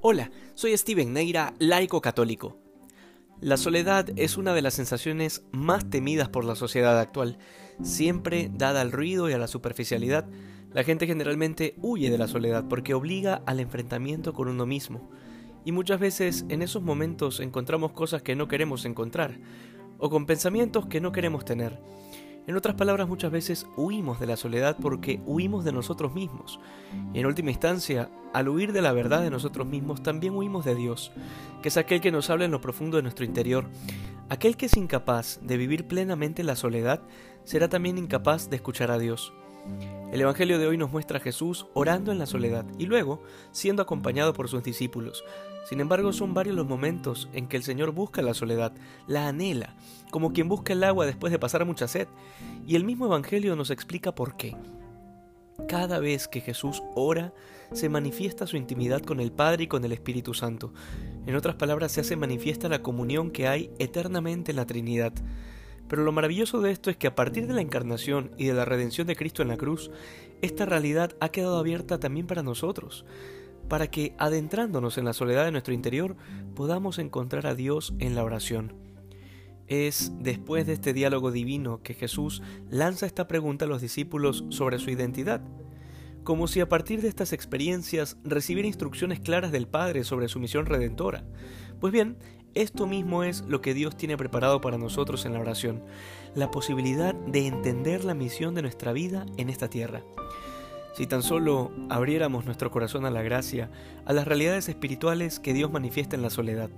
Hola, soy Steven Neira, laico católico. La soledad es una de las sensaciones más temidas por la sociedad actual. Siempre dada al ruido y a la superficialidad, la gente generalmente huye de la soledad porque obliga al enfrentamiento con uno mismo. Y muchas veces en esos momentos encontramos cosas que no queremos encontrar, o con pensamientos que no queremos tener. En otras palabras, muchas veces huimos de la soledad porque huimos de nosotros mismos. Y en última instancia, al huir de la verdad de nosotros mismos, también huimos de Dios, que es aquel que nos habla en lo profundo de nuestro interior. Aquel que es incapaz de vivir plenamente la soledad, será también incapaz de escuchar a Dios. El Evangelio de hoy nos muestra a Jesús orando en la soledad y luego siendo acompañado por sus discípulos. Sin embargo, son varios los momentos en que el Señor busca la soledad, la anhela, como quien busca el agua después de pasar mucha sed. Y el mismo Evangelio nos explica por qué. Cada vez que Jesús ora, se manifiesta su intimidad con el Padre y con el Espíritu Santo. En otras palabras, se hace manifiesta la comunión que hay eternamente en la Trinidad. Pero lo maravilloso de esto es que a partir de la encarnación y de la redención de Cristo en la cruz, esta realidad ha quedado abierta también para nosotros, para que, adentrándonos en la soledad de nuestro interior, podamos encontrar a Dios en la oración. Es después de este diálogo divino que Jesús lanza esta pregunta a los discípulos sobre su identidad, como si a partir de estas experiencias recibiera instrucciones claras del Padre sobre su misión redentora. Pues bien, esto mismo es lo que Dios tiene preparado para nosotros en la oración, la posibilidad de entender la misión de nuestra vida en esta tierra. Si tan solo abriéramos nuestro corazón a la gracia, a las realidades espirituales que Dios manifiesta en la soledad.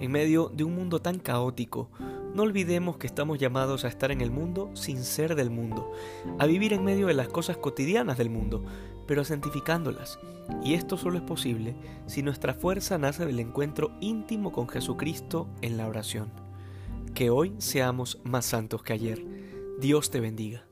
En medio de un mundo tan caótico, no olvidemos que estamos llamados a estar en el mundo sin ser del mundo, a vivir en medio de las cosas cotidianas del mundo, pero santificándolas. Y esto solo es posible si nuestra fuerza nace del encuentro íntimo con Jesucristo en la oración. Que hoy seamos más santos que ayer. Dios te bendiga.